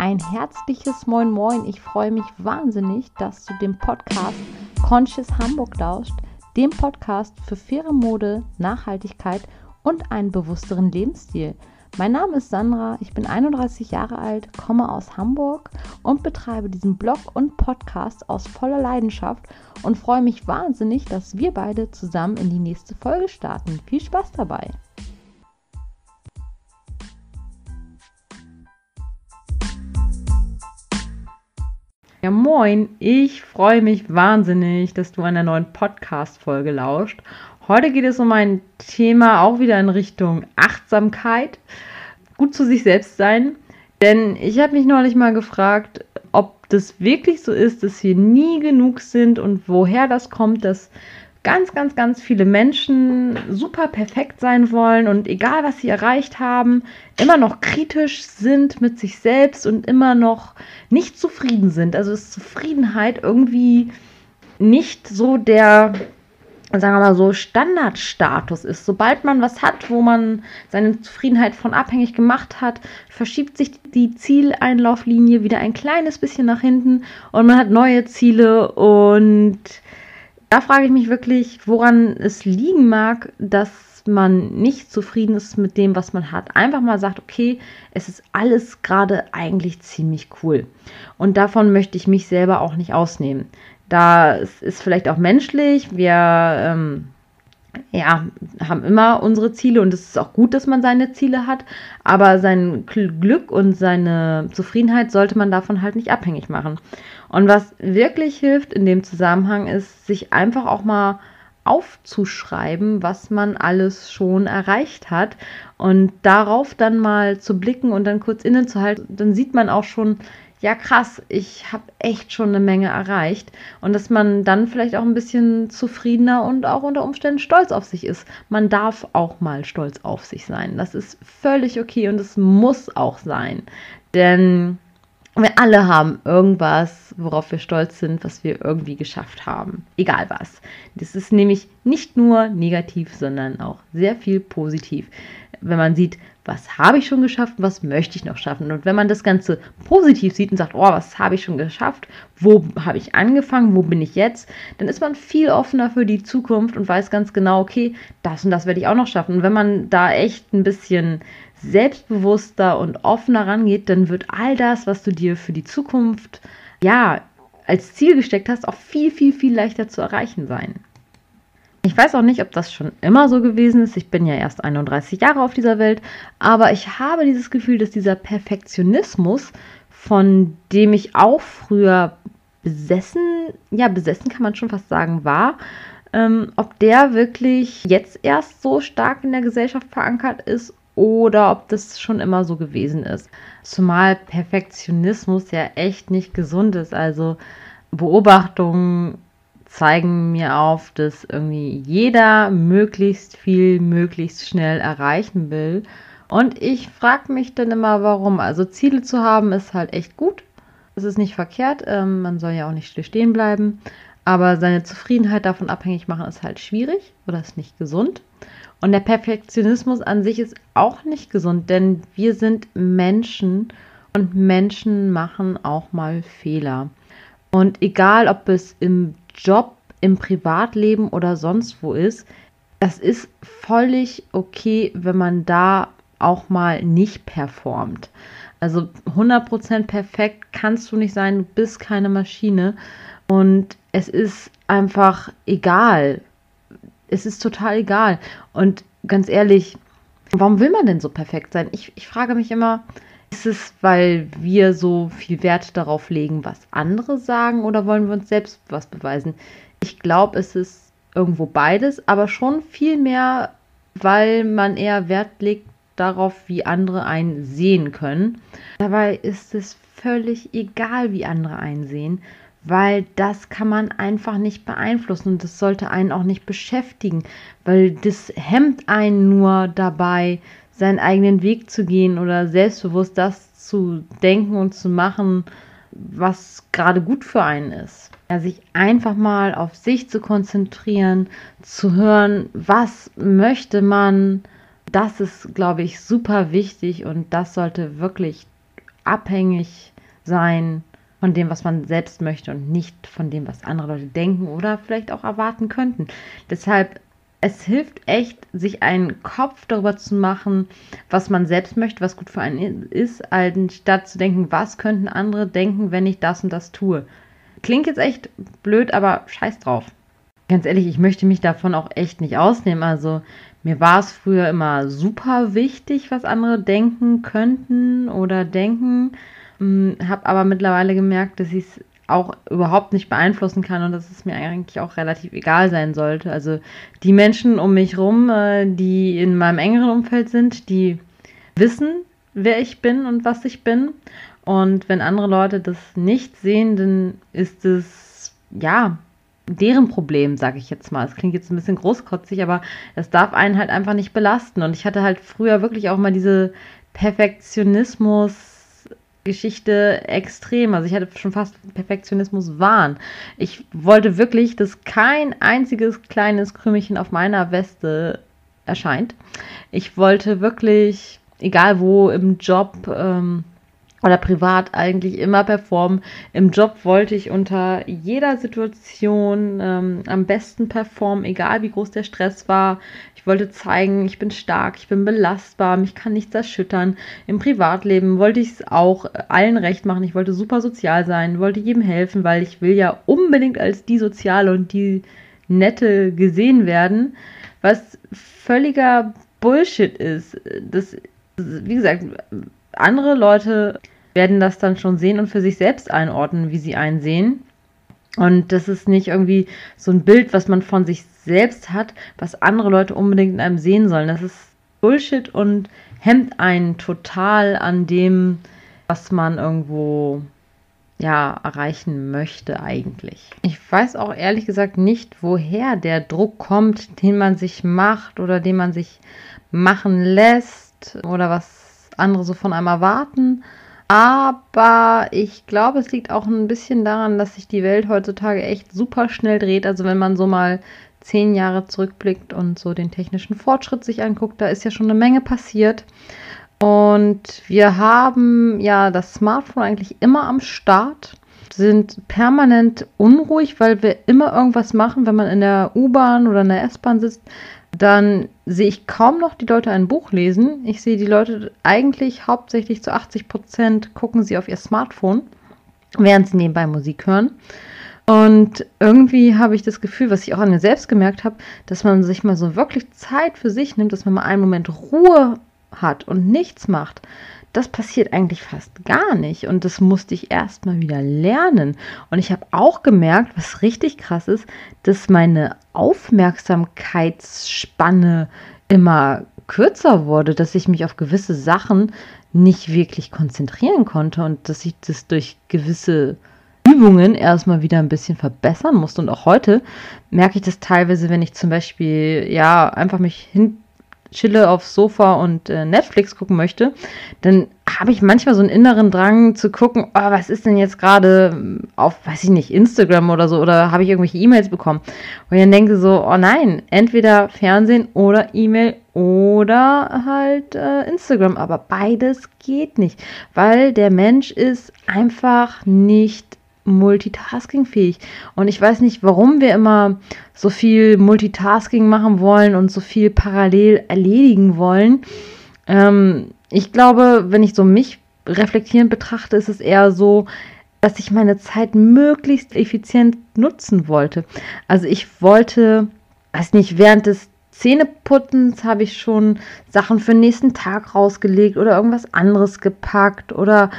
ein herzliches Moin Moin. Ich freue mich wahnsinnig, dass du dem Podcast Conscious Hamburg lauscht, dem Podcast für faire Mode, Nachhaltigkeit und einen bewussteren Lebensstil. Mein Name ist Sandra, ich bin 31 Jahre alt, komme aus Hamburg und betreibe diesen Blog und Podcast aus voller Leidenschaft und freue mich wahnsinnig, dass wir beide zusammen in die nächste Folge starten. Viel Spaß dabei! Ja, moin, ich freue mich wahnsinnig, dass du einer neuen Podcast-Folge lauscht. Heute geht es um ein Thema auch wieder in Richtung Achtsamkeit, gut zu sich selbst sein. Denn ich habe mich neulich mal gefragt, ob das wirklich so ist, dass wir nie genug sind und woher das kommt, dass ganz, ganz, ganz viele Menschen super perfekt sein wollen und egal was sie erreicht haben, immer noch kritisch sind mit sich selbst und immer noch nicht zufrieden sind. Also ist Zufriedenheit irgendwie nicht so der, sagen wir mal so, Standardstatus ist. Sobald man was hat, wo man seine Zufriedenheit von abhängig gemacht hat, verschiebt sich die Zieleinlauflinie wieder ein kleines bisschen nach hinten und man hat neue Ziele und da frage ich mich wirklich, woran es liegen mag, dass man nicht zufrieden ist mit dem, was man hat. Einfach mal sagt, okay, es ist alles gerade eigentlich ziemlich cool. Und davon möchte ich mich selber auch nicht ausnehmen. Da ist vielleicht auch menschlich. Wir ähm, ja, haben immer unsere Ziele und es ist auch gut, dass man seine Ziele hat, aber sein Glück und seine Zufriedenheit sollte man davon halt nicht abhängig machen. Und was wirklich hilft in dem Zusammenhang ist, sich einfach auch mal aufzuschreiben, was man alles schon erreicht hat und darauf dann mal zu blicken und dann kurz innezuhalten, dann sieht man auch schon, ja krass, ich habe echt schon eine Menge erreicht und dass man dann vielleicht auch ein bisschen zufriedener und auch unter Umständen stolz auf sich ist. Man darf auch mal stolz auf sich sein. Das ist völlig okay und es muss auch sein. Denn wir alle haben irgendwas, worauf wir stolz sind, was wir irgendwie geschafft haben. Egal was. Das ist nämlich nicht nur negativ, sondern auch sehr viel positiv. Wenn man sieht, was habe ich schon geschafft, was möchte ich noch schaffen. Und wenn man das Ganze positiv sieht und sagt, oh, was habe ich schon geschafft, wo habe ich angefangen, wo bin ich jetzt, dann ist man viel offener für die Zukunft und weiß ganz genau, okay, das und das werde ich auch noch schaffen. Und wenn man da echt ein bisschen selbstbewusster und offener rangeht, dann wird all das, was du dir für die Zukunft, ja, als Ziel gesteckt hast, auch viel, viel, viel leichter zu erreichen sein. Ich weiß auch nicht, ob das schon immer so gewesen ist. Ich bin ja erst 31 Jahre auf dieser Welt, aber ich habe dieses Gefühl, dass dieser Perfektionismus, von dem ich auch früher besessen, ja, besessen kann man schon fast sagen, war, ähm, ob der wirklich jetzt erst so stark in der Gesellschaft verankert ist oder ob das schon immer so gewesen ist. Zumal Perfektionismus ja echt nicht gesund ist. Also Beobachtungen zeigen mir auf, dass irgendwie jeder möglichst viel, möglichst schnell erreichen will. Und ich frage mich dann immer, warum. Also Ziele zu haben ist halt echt gut. Es ist nicht verkehrt. Ähm, man soll ja auch nicht stehen bleiben. Aber seine Zufriedenheit davon abhängig machen ist halt schwierig oder ist nicht gesund. Und der Perfektionismus an sich ist auch nicht gesund, denn wir sind Menschen und Menschen machen auch mal Fehler. Und egal, ob es im Job, im Privatleben oder sonst wo ist, das ist völlig okay, wenn man da auch mal nicht performt. Also 100% perfekt kannst du nicht sein, du bist keine Maschine und es ist einfach egal. Es ist total egal. Und ganz ehrlich, warum will man denn so perfekt sein? Ich, ich frage mich immer, ist es, weil wir so viel Wert darauf legen, was andere sagen, oder wollen wir uns selbst was beweisen? Ich glaube, es ist irgendwo beides, aber schon viel mehr, weil man eher Wert legt darauf, wie andere einen sehen können. Dabei ist es völlig egal, wie andere einen sehen, weil das kann man einfach nicht beeinflussen und das sollte einen auch nicht beschäftigen, weil das hemmt einen nur dabei, seinen eigenen Weg zu gehen oder selbstbewusst das zu denken und zu machen, was gerade gut für einen ist. Ja, sich einfach mal auf sich zu konzentrieren, zu hören, was möchte man, das ist, glaube ich, super wichtig und das sollte wirklich abhängig sein von dem, was man selbst möchte und nicht von dem, was andere Leute denken oder vielleicht auch erwarten könnten. Deshalb, es hilft echt, sich einen Kopf darüber zu machen, was man selbst möchte, was gut für einen ist, anstatt zu denken, was könnten andere denken, wenn ich das und das tue. Klingt jetzt echt blöd, aber scheiß drauf. Ganz ehrlich, ich möchte mich davon auch echt nicht ausnehmen. Also mir war es früher immer super wichtig, was andere denken könnten oder denken. Hm, Habe aber mittlerweile gemerkt, dass ich es auch überhaupt nicht beeinflussen kann und dass es mir eigentlich auch relativ egal sein sollte. Also die Menschen um mich rum, äh, die in meinem engeren Umfeld sind, die wissen, wer ich bin und was ich bin. Und wenn andere Leute das nicht sehen, dann ist es ja deren Problem, sage ich jetzt mal. Es klingt jetzt ein bisschen großkotzig, aber es darf einen halt einfach nicht belasten. Und ich hatte halt früher wirklich auch mal diese Perfektionismus. Geschichte extrem. Also ich hatte schon fast Perfektionismus Wahn. Ich wollte wirklich, dass kein einziges kleines Krümelchen auf meiner Weste erscheint. Ich wollte wirklich, egal wo, im Job, ähm, oder privat eigentlich immer performen. Im Job wollte ich unter jeder Situation ähm, am besten performen, egal wie groß der Stress war. Ich wollte zeigen, ich bin stark, ich bin belastbar, mich kann nichts erschüttern. Im Privatleben wollte ich es auch allen recht machen. Ich wollte super sozial sein, wollte jedem helfen, weil ich will ja unbedingt als die Soziale und die Nette gesehen werden, was völliger Bullshit ist. Das, wie gesagt, andere Leute werden das dann schon sehen und für sich selbst einordnen, wie sie einen sehen. Und das ist nicht irgendwie so ein Bild, was man von sich selbst hat, was andere Leute unbedingt in einem sehen sollen. Das ist Bullshit und hemmt einen total an dem, was man irgendwo ja erreichen möchte eigentlich. Ich weiß auch ehrlich gesagt nicht, woher der Druck kommt, den man sich macht oder den man sich machen lässt oder was andere so von einem erwarten. Aber ich glaube, es liegt auch ein bisschen daran, dass sich die Welt heutzutage echt super schnell dreht. Also wenn man so mal zehn Jahre zurückblickt und so den technischen Fortschritt sich anguckt, da ist ja schon eine Menge passiert. Und wir haben ja das Smartphone eigentlich immer am Start, sind permanent unruhig, weil wir immer irgendwas machen, wenn man in der U-Bahn oder in der S-Bahn sitzt, dann sehe ich kaum noch die Leute ein Buch lesen. Ich sehe die Leute eigentlich hauptsächlich zu 80 Prozent gucken sie auf ihr Smartphone, während sie nebenbei Musik hören. Und irgendwie habe ich das Gefühl, was ich auch an mir selbst gemerkt habe, dass man sich mal so wirklich Zeit für sich nimmt, dass man mal einen Moment Ruhe hat und nichts macht das passiert eigentlich fast gar nicht. Und das musste ich erst mal wieder lernen. Und ich habe auch gemerkt, was richtig krass ist, dass meine Aufmerksamkeitsspanne immer kürzer wurde, dass ich mich auf gewisse Sachen nicht wirklich konzentrieren konnte und dass ich das durch gewisse Übungen erstmal wieder ein bisschen verbessern musste. Und auch heute merke ich das teilweise, wenn ich zum Beispiel ja einfach mich hin chille aufs Sofa und äh, Netflix gucken möchte, dann habe ich manchmal so einen inneren Drang zu gucken, oh, was ist denn jetzt gerade auf, weiß ich nicht, Instagram oder so, oder habe ich irgendwelche E-Mails bekommen? Und dann denke so, oh nein, entweder Fernsehen oder E-Mail oder halt äh, Instagram, aber beides geht nicht, weil der Mensch ist einfach nicht multitaskingfähig. Und ich weiß nicht, warum wir immer so viel Multitasking machen wollen und so viel parallel erledigen wollen. Ähm, ich glaube, wenn ich so mich reflektierend betrachte, ist es eher so, dass ich meine Zeit möglichst effizient nutzen wollte. Also ich wollte, weiß nicht, während des Zähneputzens habe ich schon Sachen für den nächsten Tag rausgelegt oder irgendwas anderes gepackt oder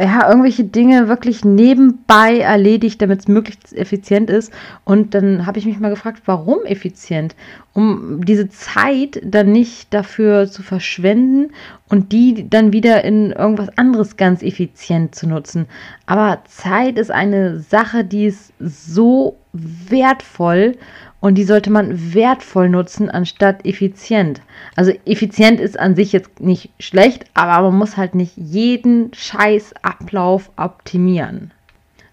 ja, irgendwelche Dinge wirklich nebenbei erledigt, damit es möglichst effizient ist. Und dann habe ich mich mal gefragt, warum effizient? Um diese Zeit dann nicht dafür zu verschwenden und die dann wieder in irgendwas anderes ganz effizient zu nutzen. Aber Zeit ist eine Sache, die ist so wertvoll und die sollte man wertvoll nutzen, anstatt effizient. Also effizient ist an sich jetzt nicht schlecht, aber man muss halt nicht jeden scheiß Ablauf optimieren.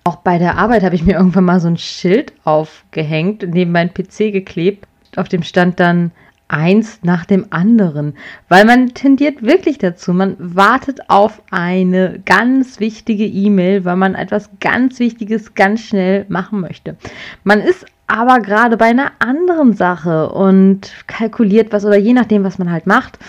Auch bei der Arbeit habe ich mir irgendwann mal so ein Schild aufgehängt, neben meinen PC geklebt. Auf dem stand dann eins nach dem anderen, weil man tendiert wirklich dazu. Man wartet auf eine ganz wichtige E-Mail, weil man etwas ganz Wichtiges ganz schnell machen möchte. Man ist aber gerade bei einer anderen Sache und kalkuliert was oder je nachdem, was man halt macht.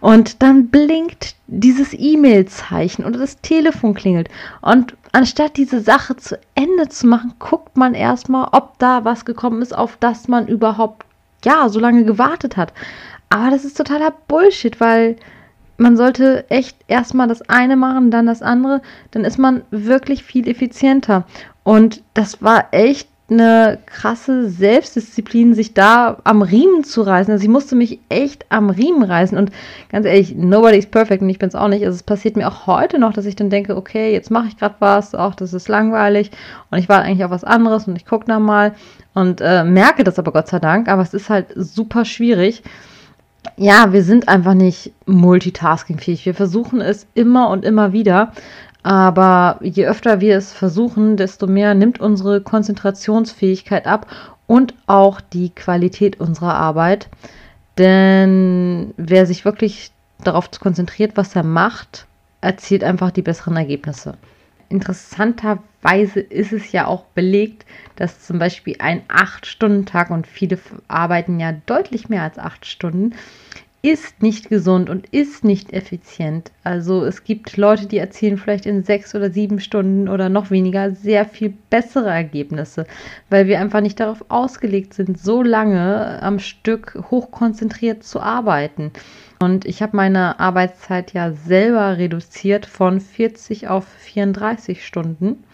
Und dann blinkt dieses E-Mail-Zeichen oder das Telefon klingelt. Und anstatt diese Sache zu Ende zu machen, guckt man erstmal, ob da was gekommen ist, auf das man überhaupt ja, so lange gewartet hat. Aber das ist totaler Bullshit, weil man sollte echt erstmal das eine machen, dann das andere. Dann ist man wirklich viel effizienter. Und das war echt eine krasse Selbstdisziplin, sich da am Riemen zu reißen. Also ich musste mich echt am Riemen reißen. Und ganz ehrlich, nobody is perfect und ich bin es auch nicht. Also es passiert mir auch heute noch, dass ich dann denke, okay, jetzt mache ich gerade was, auch das ist langweilig und ich warte eigentlich auf was anderes und ich gucke da mal und äh, merke das aber Gott sei Dank. Aber es ist halt super schwierig. Ja, wir sind einfach nicht multitaskingfähig. Wir versuchen es immer und immer wieder. Aber je öfter wir es versuchen, desto mehr nimmt unsere Konzentrationsfähigkeit ab und auch die Qualität unserer Arbeit. Denn wer sich wirklich darauf konzentriert, was er macht, erzielt einfach die besseren Ergebnisse. Interessanterweise ist es ja auch belegt, dass zum Beispiel ein 8-Stunden-Tag und viele arbeiten ja deutlich mehr als 8 Stunden, ist nicht gesund und ist nicht effizient. Also es gibt Leute, die erzielen vielleicht in sechs oder sieben Stunden oder noch weniger sehr viel bessere Ergebnisse, weil wir einfach nicht darauf ausgelegt sind, so lange am Stück hochkonzentriert zu arbeiten. Und ich habe meine Arbeitszeit ja selber reduziert von 40 auf 34 Stunden.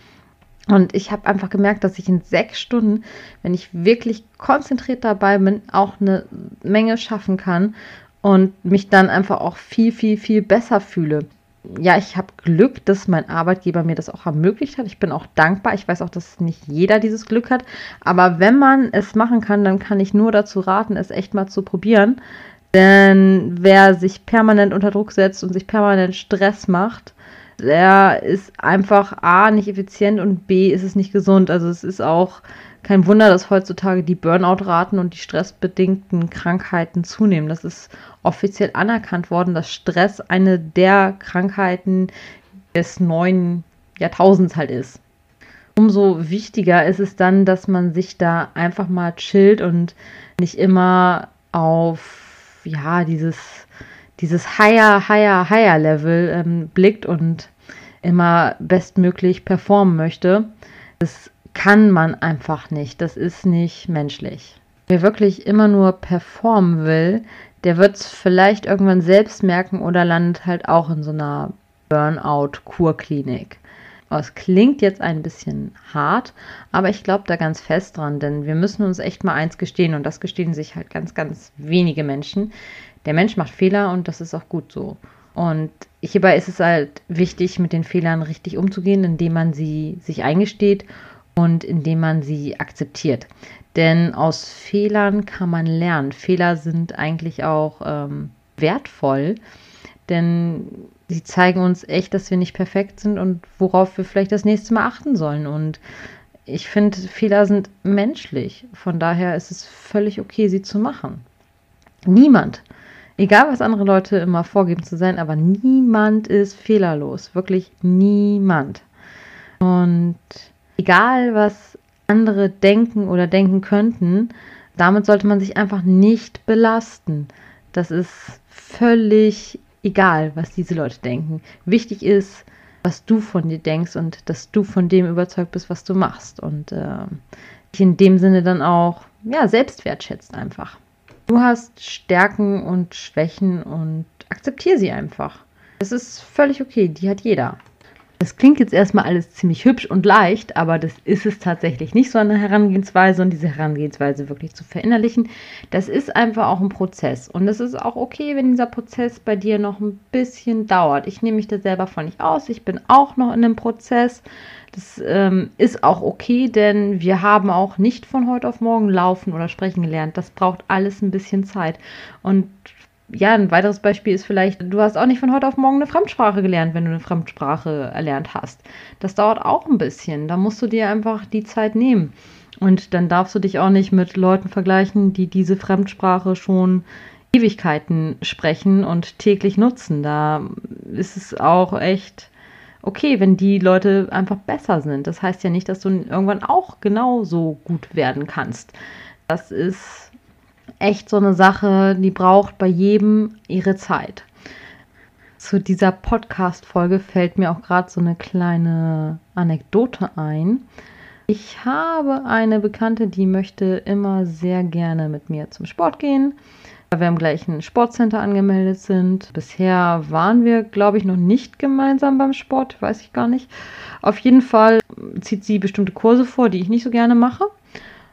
Und ich habe einfach gemerkt, dass ich in sechs Stunden, wenn ich wirklich konzentriert dabei bin, auch eine Menge schaffen kann und mich dann einfach auch viel, viel, viel besser fühle. Ja, ich habe Glück, dass mein Arbeitgeber mir das auch ermöglicht hat. Ich bin auch dankbar. Ich weiß auch, dass nicht jeder dieses Glück hat. Aber wenn man es machen kann, dann kann ich nur dazu raten, es echt mal zu probieren. Denn wer sich permanent unter Druck setzt und sich permanent Stress macht, der ist einfach A, nicht effizient und B, ist es nicht gesund. Also es ist auch kein Wunder, dass heutzutage die Burnout-Raten und die stressbedingten Krankheiten zunehmen. Das ist offiziell anerkannt worden, dass Stress eine der Krankheiten des neuen Jahrtausends halt ist. Umso wichtiger ist es dann, dass man sich da einfach mal chillt und nicht immer auf ja dieses dieses higher, higher, higher Level ähm, blickt und immer bestmöglich performen möchte. Das kann man einfach nicht. Das ist nicht menschlich. Wer wirklich immer nur performen will, der wird es vielleicht irgendwann selbst merken oder landet halt auch in so einer Burnout-Kurklinik. Es klingt jetzt ein bisschen hart, aber ich glaube da ganz fest dran, denn wir müssen uns echt mal eins gestehen und das gestehen sich halt ganz, ganz wenige Menschen. Der Mensch macht Fehler und das ist auch gut so. Und hierbei ist es halt wichtig, mit den Fehlern richtig umzugehen, indem man sie sich eingesteht und indem man sie akzeptiert. Denn aus Fehlern kann man lernen. Fehler sind eigentlich auch ähm, wertvoll, denn sie zeigen uns echt, dass wir nicht perfekt sind und worauf wir vielleicht das nächste Mal achten sollen. Und ich finde, Fehler sind menschlich. Von daher ist es völlig okay, sie zu machen. Niemand, egal was andere Leute immer vorgeben zu sein, aber niemand ist fehlerlos. Wirklich niemand. Und egal was andere denken oder denken könnten, damit sollte man sich einfach nicht belasten. Das ist völlig egal, was diese Leute denken. Wichtig ist, was du von dir denkst und dass du von dem überzeugt bist, was du machst. Und äh, dich in dem Sinne dann auch ja, selbst wertschätzt einfach. Du hast Stärken und Schwächen und akzeptiere sie einfach. Das ist völlig okay, die hat jeder. Das klingt jetzt erstmal alles ziemlich hübsch und leicht, aber das ist es tatsächlich nicht so eine Herangehensweise und diese Herangehensweise wirklich zu verinnerlichen. Das ist einfach auch ein Prozess und es ist auch okay, wenn dieser Prozess bei dir noch ein bisschen dauert. Ich nehme mich da selber von nicht aus. Ich bin auch noch in einem Prozess. Das ähm, ist auch okay, denn wir haben auch nicht von heute auf morgen laufen oder sprechen gelernt. Das braucht alles ein bisschen Zeit. Und ja, ein weiteres Beispiel ist vielleicht, du hast auch nicht von heute auf morgen eine Fremdsprache gelernt, wenn du eine Fremdsprache erlernt hast. Das dauert auch ein bisschen. Da musst du dir einfach die Zeit nehmen. Und dann darfst du dich auch nicht mit Leuten vergleichen, die diese Fremdsprache schon Ewigkeiten sprechen und täglich nutzen. Da ist es auch echt okay, wenn die Leute einfach besser sind. Das heißt ja nicht, dass du irgendwann auch genauso gut werden kannst. Das ist echt so eine Sache, die braucht bei jedem ihre Zeit. Zu dieser Podcast-Folge fällt mir auch gerade so eine kleine Anekdote ein. Ich habe eine Bekannte, die möchte immer sehr gerne mit mir zum Sport gehen wir im gleichen Sportcenter angemeldet sind. Bisher waren wir, glaube ich, noch nicht gemeinsam beim Sport, weiß ich gar nicht. Auf jeden Fall zieht sie bestimmte Kurse vor, die ich nicht so gerne mache.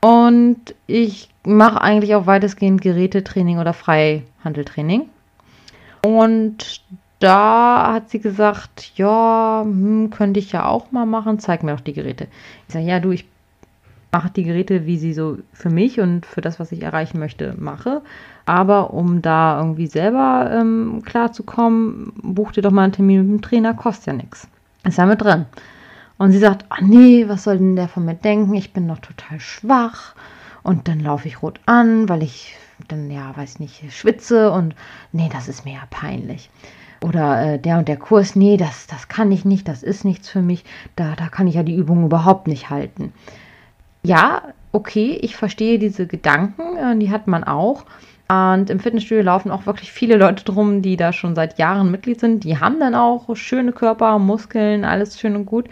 Und ich mache eigentlich auch weitestgehend Gerätetraining oder Freihandeltraining. Und da hat sie gesagt, ja, hm, könnte ich ja auch mal machen, zeig mir doch die Geräte. Ich sage, ja, du, ich mache die Geräte, wie sie so für mich und für das, was ich erreichen möchte, mache. Aber um da irgendwie selber ähm, klarzukommen, buch dir doch mal einen Termin mit dem Trainer, kostet ja nichts. Ist ja mit drin. Und sie sagt, oh nee, was soll denn der von mir denken? Ich bin noch total schwach. Und dann laufe ich rot an, weil ich dann, ja, weiß nicht, schwitze und nee, das ist mir ja peinlich. Oder äh, der und der Kurs, nee, das, das kann ich nicht, das ist nichts für mich. Da, da kann ich ja die Übung überhaupt nicht halten ja, okay, ich verstehe diese Gedanken, äh, die hat man auch. Und im Fitnessstudio laufen auch wirklich viele Leute drum, die da schon seit Jahren Mitglied sind. Die haben dann auch schöne Körper, Muskeln, alles schön und gut.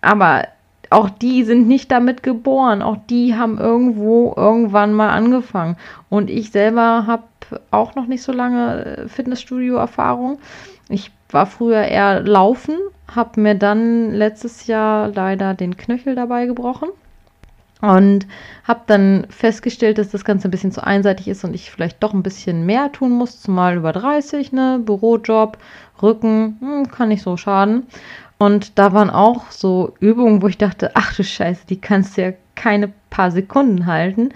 Aber auch die sind nicht damit geboren. Auch die haben irgendwo irgendwann mal angefangen. Und ich selber habe auch noch nicht so lange äh, Fitnessstudio-Erfahrung. Ich war früher eher laufen, habe mir dann letztes Jahr leider den Knöchel dabei gebrochen. Und habe dann festgestellt, dass das Ganze ein bisschen zu einseitig ist und ich vielleicht doch ein bisschen mehr tun muss, zumal über 30, ne, Bürojob, Rücken, hm, kann nicht so schaden. Und da waren auch so Übungen, wo ich dachte, ach du Scheiße, die kannst du ja keine paar Sekunden halten.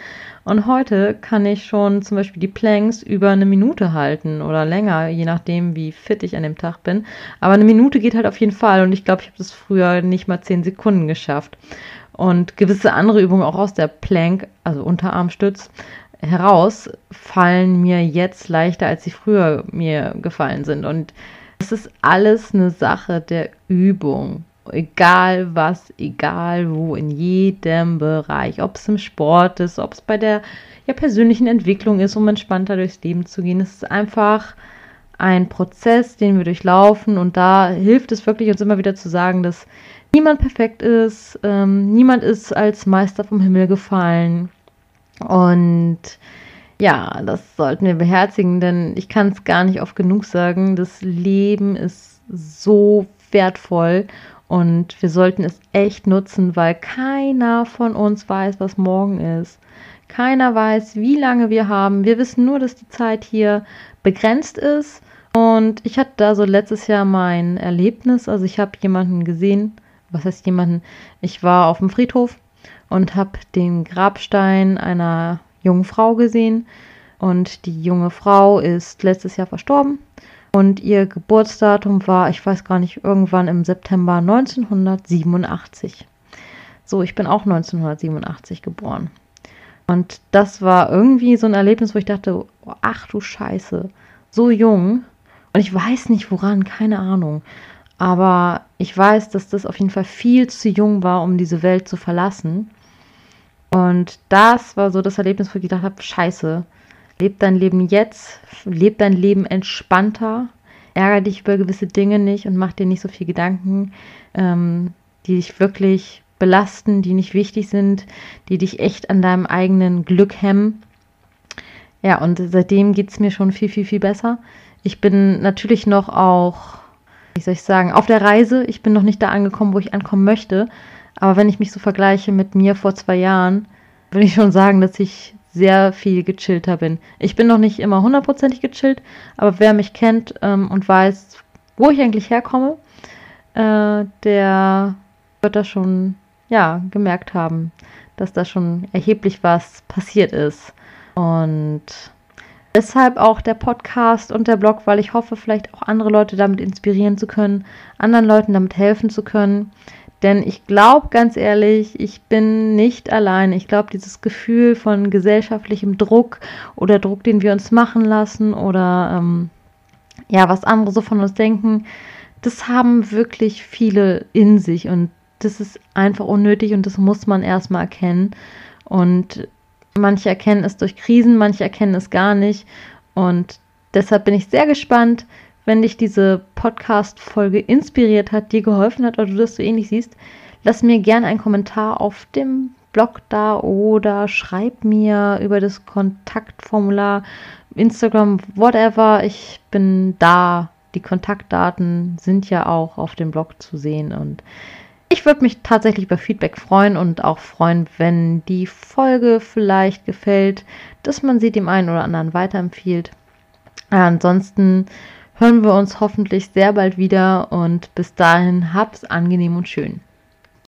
Und heute kann ich schon zum Beispiel die Planks über eine Minute halten oder länger, je nachdem, wie fit ich an dem Tag bin. Aber eine Minute geht halt auf jeden Fall und ich glaube, ich habe das früher nicht mal zehn Sekunden geschafft und gewisse andere Übungen auch aus der Plank, also Unterarmstütz, heraus fallen mir jetzt leichter, als sie früher mir gefallen sind. Und es ist alles eine Sache der Übung. Egal was, egal wo, in jedem Bereich. Ob es im Sport ist, ob es bei der ja, persönlichen Entwicklung ist, um entspannter durchs Leben zu gehen. Es ist einfach ein Prozess, den wir durchlaufen. Und da hilft es wirklich, uns immer wieder zu sagen, dass niemand perfekt ist, ähm, niemand ist als Meister vom Himmel gefallen. Und ja, das sollten wir beherzigen, denn ich kann es gar nicht oft genug sagen, das Leben ist so wertvoll und wir sollten es echt nutzen, weil keiner von uns weiß, was morgen ist. Keiner weiß, wie lange wir haben. Wir wissen nur, dass die Zeit hier begrenzt ist. Und ich hatte da so letztes Jahr mein Erlebnis. Also ich habe jemanden gesehen, was heißt jemanden? Ich war auf dem Friedhof und habe den Grabstein einer jungen Frau gesehen. Und die junge Frau ist letztes Jahr verstorben. Und ihr Geburtsdatum war, ich weiß gar nicht, irgendwann im September 1987. So, ich bin auch 1987 geboren. Und das war irgendwie so ein Erlebnis, wo ich dachte, oh, ach du Scheiße, so jung. Und ich weiß nicht woran, keine Ahnung. Aber ich weiß, dass das auf jeden Fall viel zu jung war, um diese Welt zu verlassen. Und das war so das Erlebnis, wo ich gedacht habe, scheiße, leb dein Leben jetzt, leb dein Leben entspannter, ärgere dich über gewisse Dinge nicht und mach dir nicht so viel Gedanken, ähm, die dich wirklich belasten, die nicht wichtig sind, die dich echt an deinem eigenen Glück hemmen. Ja, und seitdem geht es mir schon viel, viel, viel besser. Ich bin natürlich noch auch wie soll ich sagen, auf der Reise. Ich bin noch nicht da angekommen, wo ich ankommen möchte. Aber wenn ich mich so vergleiche mit mir vor zwei Jahren, würde ich schon sagen, dass ich sehr viel gechillter bin. Ich bin noch nicht immer hundertprozentig gechillt, aber wer mich kennt ähm, und weiß, wo ich eigentlich herkomme, äh, der wird das schon, ja, gemerkt haben, dass da schon erheblich was passiert ist. Und Deshalb auch der Podcast und der Blog, weil ich hoffe, vielleicht auch andere Leute damit inspirieren zu können, anderen Leuten damit helfen zu können, Denn ich glaube ganz ehrlich, ich bin nicht allein. Ich glaube, dieses Gefühl von gesellschaftlichem Druck oder Druck, den wir uns machen lassen oder ähm, ja, was andere so von uns denken, das haben wirklich viele in sich und das ist einfach unnötig und das muss man erstmal erkennen. Und manche erkennen es durch Krisen, manche erkennen es gar nicht. Und deshalb bin ich sehr gespannt, wenn dich diese Podcast-Folge inspiriert hat, dir geholfen hat oder du das so ähnlich siehst, lass mir gerne einen Kommentar auf dem Blog da oder schreib mir über das Kontaktformular, Instagram, whatever. Ich bin da. Die Kontaktdaten sind ja auch auf dem Blog zu sehen und ich würde mich tatsächlich über Feedback freuen und auch freuen, wenn die Folge vielleicht gefällt, dass man sie dem einen oder anderen weiterempfiehlt. Ansonsten hören wir uns hoffentlich sehr bald wieder und bis dahin hab's angenehm und schön.